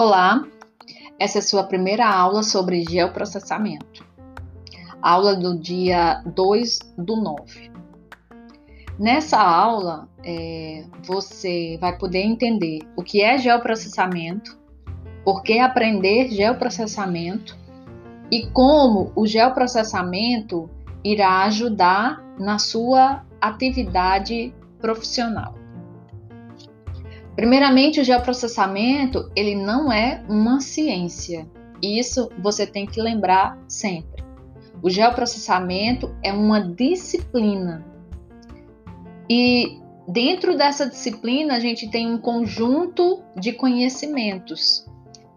Olá, essa é a sua primeira aula sobre geoprocessamento. Aula do dia 2 do 9. Nessa aula, é, você vai poder entender o que é geoprocessamento, por que aprender geoprocessamento e como o geoprocessamento irá ajudar na sua atividade profissional. Primeiramente, o geoprocessamento, ele não é uma ciência. Isso você tem que lembrar sempre. O geoprocessamento é uma disciplina. E dentro dessa disciplina, a gente tem um conjunto de conhecimentos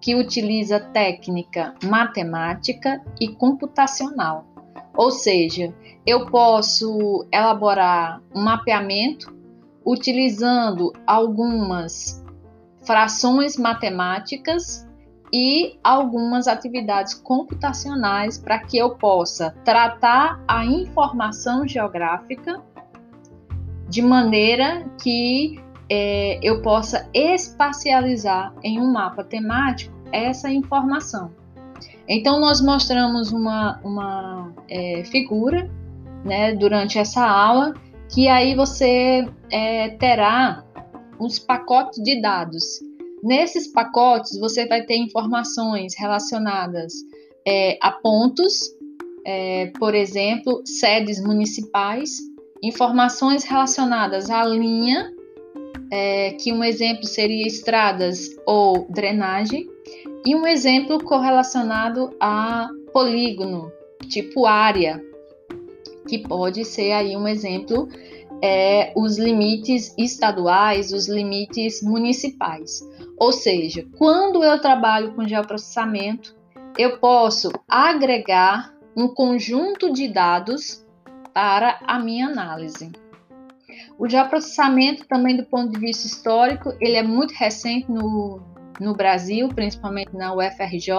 que utiliza técnica matemática e computacional. Ou seja, eu posso elaborar um mapeamento utilizando algumas frações matemáticas e algumas atividades computacionais para que eu possa tratar a informação geográfica de maneira que é, eu possa espacializar em um mapa temático essa informação. Então, nós mostramos uma, uma é, figura né, durante essa aula que aí você é, terá uns pacotes de dados. Nesses pacotes você vai ter informações relacionadas é, a pontos, é, por exemplo, sedes municipais, informações relacionadas à linha, é, que um exemplo seria estradas ou drenagem, e um exemplo correlacionado a polígono, tipo área, que pode ser aí um exemplo é, os limites estaduais, os limites municipais. Ou seja, quando eu trabalho com geoprocessamento, eu posso agregar um conjunto de dados para a minha análise. O geoprocessamento também do ponto de vista histórico, ele é muito recente no, no Brasil, principalmente na UFRJ,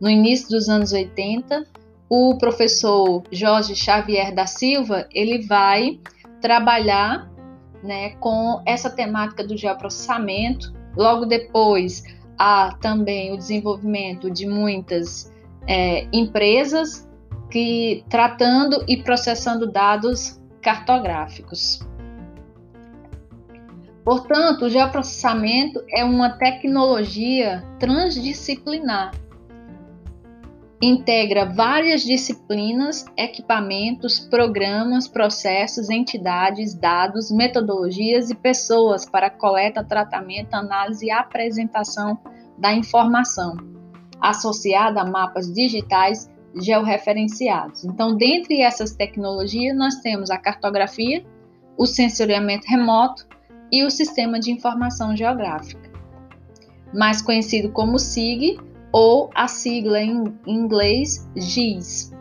no início dos anos 80, o professor Jorge Xavier da Silva, ele vai trabalhar né, com essa temática do geoprocessamento. Logo depois, há também o desenvolvimento de muitas é, empresas que tratando e processando dados cartográficos. Portanto, o geoprocessamento é uma tecnologia transdisciplinar integra várias disciplinas, equipamentos, programas, processos, entidades, dados, metodologias e pessoas para coleta, tratamento, análise e apresentação da informação, associada a mapas digitais georreferenciados. Então, dentre essas tecnologias, nós temos a cartografia, o sensoriamento remoto e o sistema de informação geográfica, mais conhecido como SIG ou a sigla em inglês GIS.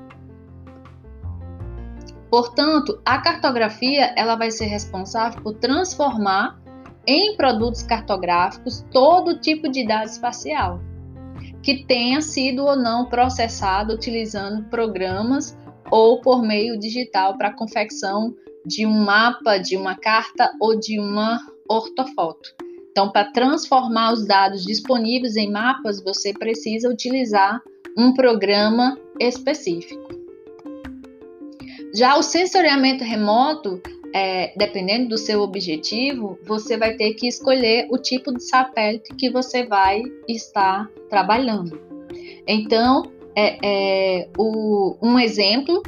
Portanto, a cartografia ela vai ser responsável por transformar em produtos cartográficos todo tipo de dado espacial que tenha sido ou não processado utilizando programas ou por meio digital para confecção de um mapa, de uma carta ou de uma ortofoto. Então, para transformar os dados disponíveis em mapas, você precisa utilizar um programa específico. Já o sensoriamento remoto, é, dependendo do seu objetivo, você vai ter que escolher o tipo de satélite que você vai estar trabalhando. Então, é, é, o, um exemplo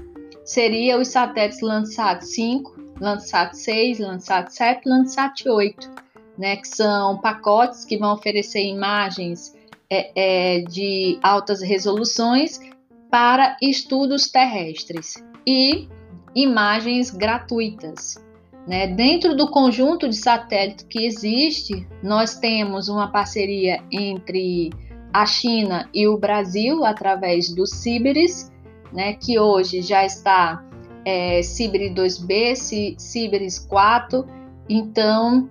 seria os satélites Landsat 5, Landsat 6, Landsat 7, Landsat 8 né, que são pacotes que vão oferecer imagens é, é, de altas resoluções para estudos terrestres e imagens gratuitas. Né? Dentro do conjunto de satélites que existe, nós temos uma parceria entre a China e o Brasil através do Ciberis, né, que hoje já está é, Ciberis 2B, Ciberis 4. Então,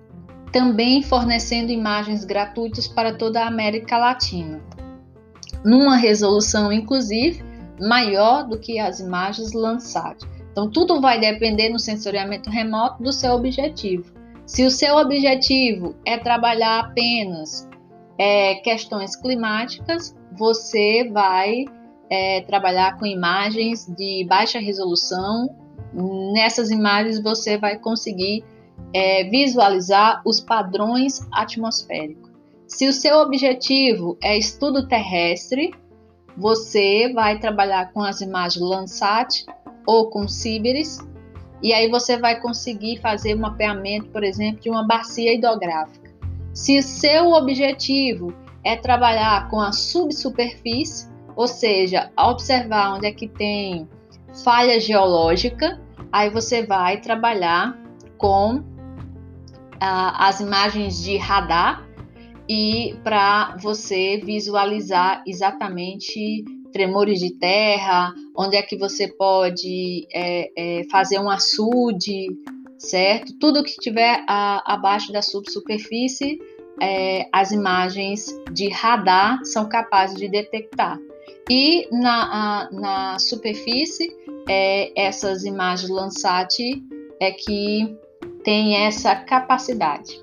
também fornecendo imagens gratuitas para toda a América Latina, numa resolução, inclusive, maior do que as imagens Landsat. Então, tudo vai depender no sensoriamento remoto do seu objetivo. Se o seu objetivo é trabalhar apenas é, questões climáticas, você vai é, trabalhar com imagens de baixa resolução. Nessas imagens você vai conseguir é, visualizar os padrões atmosféricos. Se o seu objetivo é estudo terrestre, você vai trabalhar com as imagens Landsat ou com Siberis, e aí você vai conseguir fazer um mapeamento, por exemplo, de uma bacia hidrográfica. Se seu objetivo é trabalhar com a subsuperfície, ou seja, observar onde é que tem falha geológica, aí você vai trabalhar com as imagens de radar e para você visualizar exatamente tremores de terra, onde é que você pode é, é, fazer um açude, certo? Tudo que tiver a, abaixo da subsuperfície, é, as imagens de radar são capazes de detectar. E na, a, na superfície, é, essas imagens Landsat é que tem essa capacidade.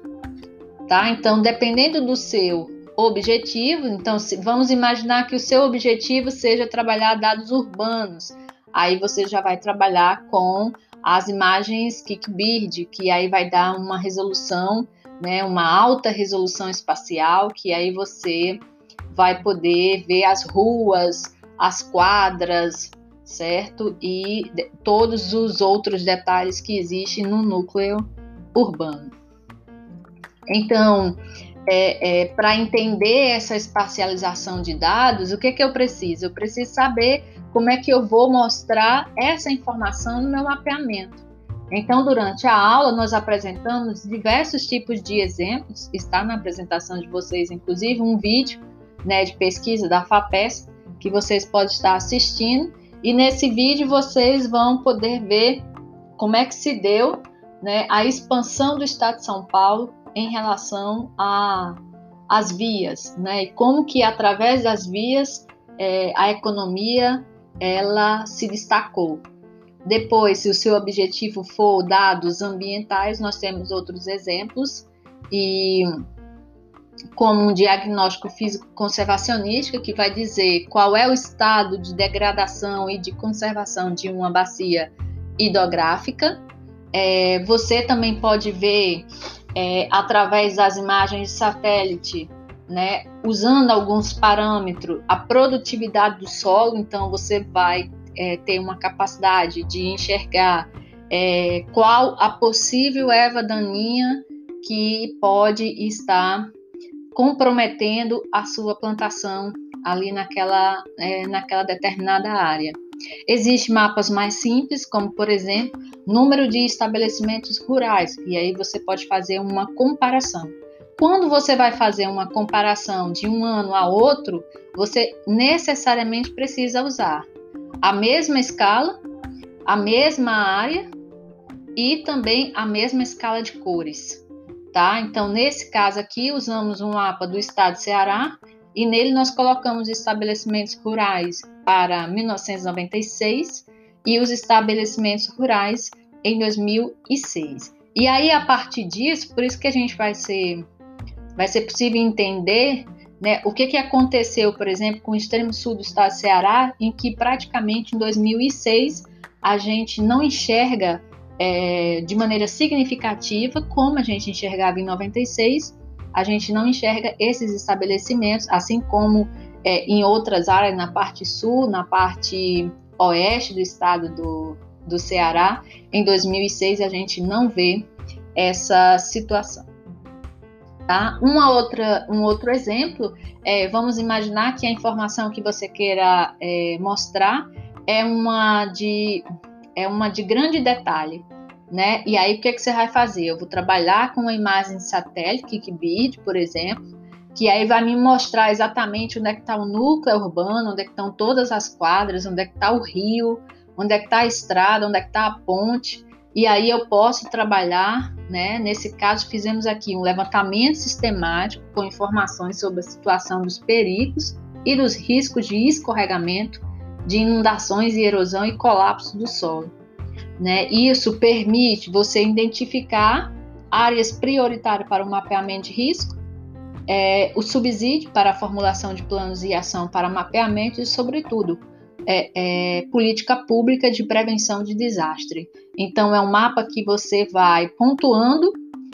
Tá? Então, dependendo do seu objetivo, então se, vamos imaginar que o seu objetivo seja trabalhar dados urbanos. Aí você já vai trabalhar com as imagens Kickbird, que aí vai dar uma resolução, né, uma alta resolução espacial, que aí você vai poder ver as ruas, as quadras, certo? E todos os outros detalhes que existem no núcleo urbano. Então, é, é, para entender essa espacialização de dados, o que, que eu preciso? Eu preciso saber como é que eu vou mostrar essa informação no meu mapeamento. Então, durante a aula, nós apresentamos diversos tipos de exemplos, está na apresentação de vocês, inclusive, um vídeo né, de pesquisa da FAPES, que vocês podem estar assistindo, e nesse vídeo vocês vão poder ver como é que se deu né, a expansão do Estado de São Paulo em relação às vias, né, e como que através das vias é, a economia ela se destacou. Depois, se o seu objetivo for dados ambientais, nós temos outros exemplos e como um diagnóstico físico conservacionista que vai dizer qual é o estado de degradação e de conservação de uma bacia hidrográfica. É, você também pode ver é, através das imagens de satélite, né, usando alguns parâmetros, a produtividade do solo. Então você vai é, ter uma capacidade de enxergar é, qual a possível erva daninha que pode estar comprometendo a sua plantação ali naquela, é, naquela determinada área. Existem mapas mais simples, como por exemplo, número de estabelecimentos rurais, e aí você pode fazer uma comparação. Quando você vai fazer uma comparação de um ano a outro, você necessariamente precisa usar a mesma escala, a mesma área e também a mesma escala de cores tá? Então, nesse caso aqui, usamos um mapa do estado de Ceará e nele nós colocamos estabelecimentos rurais para 1996 e os estabelecimentos rurais em 2006. E aí, a partir disso, por isso que a gente vai ser, vai ser possível entender né, o que, que aconteceu, por exemplo, com o extremo sul do estado de Ceará, em que praticamente em 2006 a gente não enxerga é, de maneira significativa, como a gente enxergava em 96, a gente não enxerga esses estabelecimentos, assim como é, em outras áreas, na parte sul, na parte oeste do estado do, do Ceará, em 2006 a gente não vê essa situação. Tá? Uma outra, um outro exemplo, é, vamos imaginar que a informação que você queira é, mostrar é uma de é uma de grande detalhe, né? E aí o que, que você vai fazer? Eu vou trabalhar com uma imagem de satélite, Kickbird, por exemplo, que aí vai me mostrar exatamente onde é que está o núcleo urbano, onde é que estão todas as quadras, onde é que está o rio, onde é que está a estrada, onde é que está a ponte. E aí eu posso trabalhar, né? Nesse caso, fizemos aqui um levantamento sistemático com informações sobre a situação dos perigos e dos riscos de escorregamento de inundações e erosão e colapso do solo. Né? Isso permite você identificar áreas prioritárias para o mapeamento de risco, é, o subsídio para a formulação de planos e ação para mapeamento e, sobretudo, é, é, política pública de prevenção de desastre. Então, é um mapa que você vai pontuando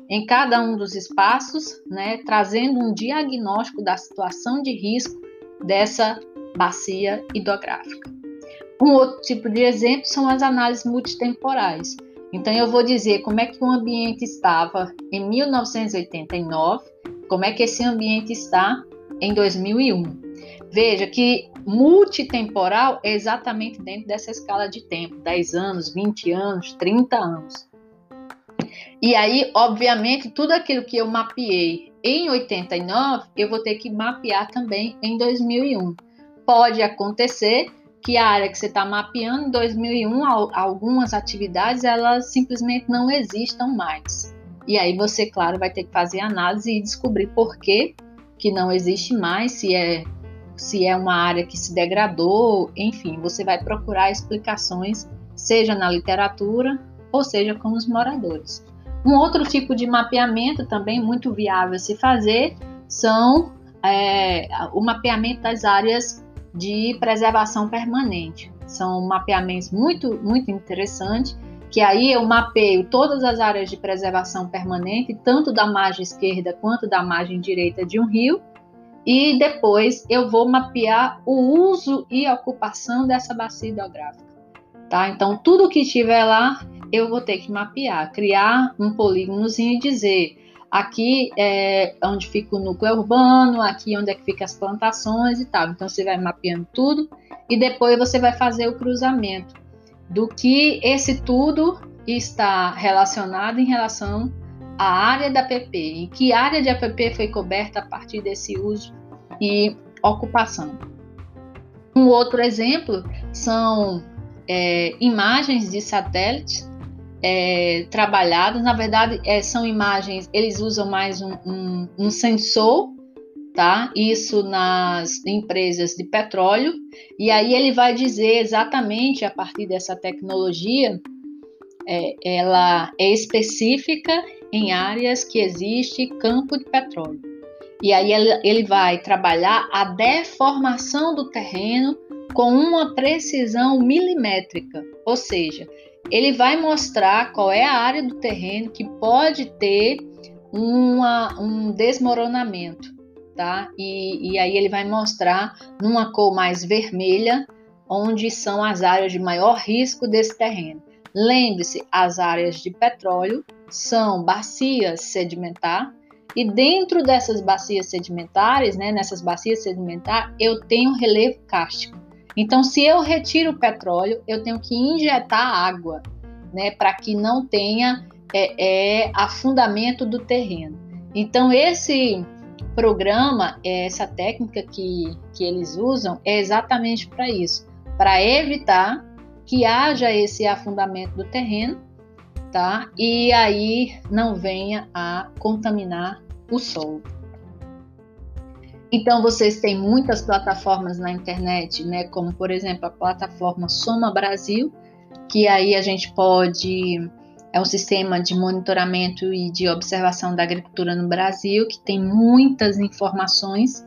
em cada um dos espaços, né, trazendo um diagnóstico da situação de risco dessa bacia hidrográfica. Um outro tipo de exemplo são as análises multitemporais. Então, eu vou dizer como é que o ambiente estava em 1989, como é que esse ambiente está em 2001. Veja que multitemporal é exatamente dentro dessa escala de tempo, 10 anos, 20 anos, 30 anos. E aí, obviamente, tudo aquilo que eu mapeei em 89, eu vou ter que mapear também em 2001. Pode acontecer que a área que você está mapeando em 2001, algumas atividades, elas simplesmente não existam mais. E aí você, claro, vai ter que fazer análise e descobrir por que, que não existe mais, se é, se é uma área que se degradou, enfim, você vai procurar explicações, seja na literatura ou seja com os moradores. Um outro tipo de mapeamento também muito viável se fazer são é, o mapeamento das áreas de preservação permanente. São mapeamentos muito, muito interessantes, que aí eu mapeio todas as áreas de preservação permanente, tanto da margem esquerda quanto da margem direita de um rio, e depois eu vou mapear o uso e ocupação dessa bacia hidrográfica. Tá? Então, tudo que estiver lá eu vou ter que mapear, criar um polígonozinho e dizer aqui é onde fica o núcleo urbano, aqui onde é que fica as plantações e tal. Então você vai mapeando tudo e depois você vai fazer o cruzamento do que esse tudo está relacionado em relação à área da PP, em que área de APP foi coberta a partir desse uso e ocupação. Um outro exemplo são é, imagens de satélites é, trabalhados. Na verdade, é, são imagens, eles usam mais um, um, um, sensor, tá? Isso nas empresas de petróleo. E aí ele vai dizer exatamente a partir dessa tecnologia, é, ela é específica em áreas que existe campo de petróleo. E aí ele, ele vai trabalhar a deformação do terreno com uma precisão milimétrica, ou seja, ele vai mostrar qual é a área do terreno que pode ter uma, um desmoronamento, tá? E, e aí ele vai mostrar numa cor mais vermelha onde são as áreas de maior risco desse terreno. Lembre-se, as áreas de petróleo são bacias sedimentares e dentro dessas bacias sedimentares, né, nessas bacias sedimentares, eu tenho relevo cástico. Então, se eu retiro o petróleo, eu tenho que injetar água, né, para que não tenha é, é, afundamento do terreno. Então, esse programa, essa técnica que, que eles usam, é exatamente para isso, para evitar que haja esse afundamento do terreno, tá? E aí não venha a contaminar o solo. Então vocês têm muitas plataformas na internet, né, como por exemplo a plataforma Soma Brasil, que aí a gente pode é um sistema de monitoramento e de observação da agricultura no Brasil que tem muitas informações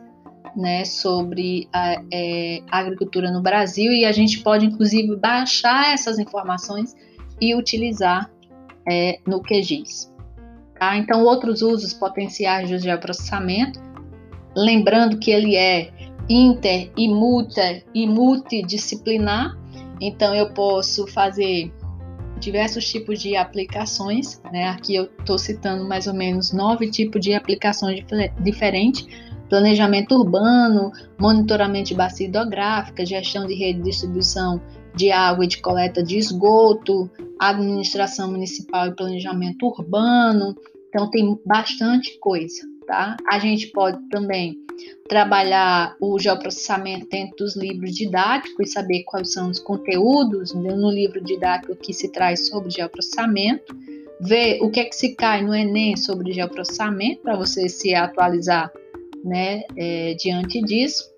né, sobre a, é, agricultura no Brasil e a gente pode inclusive baixar essas informações e utilizar é, no QGIS. Tá? Então, outros usos potenciais do geoprocessamento lembrando que ele é inter e multi e multidisciplinar, então eu posso fazer diversos tipos de aplicações, né? Aqui eu estou citando mais ou menos nove tipos de aplicações diferentes: planejamento urbano, monitoramento de bacia hidrográfica, gestão de rede de distribuição de água e de coleta de esgoto, administração municipal e planejamento urbano. Então tem bastante coisa tá? A gente pode também trabalhar o geoprocessamento dentro dos livros didáticos e saber quais são os conteúdos no livro didático que se traz sobre geoprocessamento, ver o que é que se cai no Enem sobre geoprocessamento para você se atualizar, né, é, diante disso.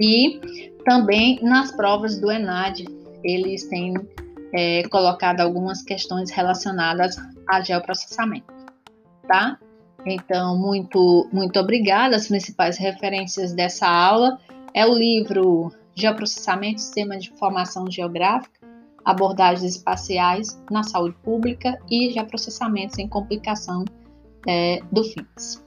E também nas provas do ENAD, eles têm é, colocado algumas questões relacionadas a geoprocessamento, tá? Então, muito, muito obrigada. As principais referências dessa aula é o livro Geoprocessamento Sistema de Informação Geográfica, Abordagens Espaciais na Saúde Pública e Geoprocessamentos em Complicação é, do FINS.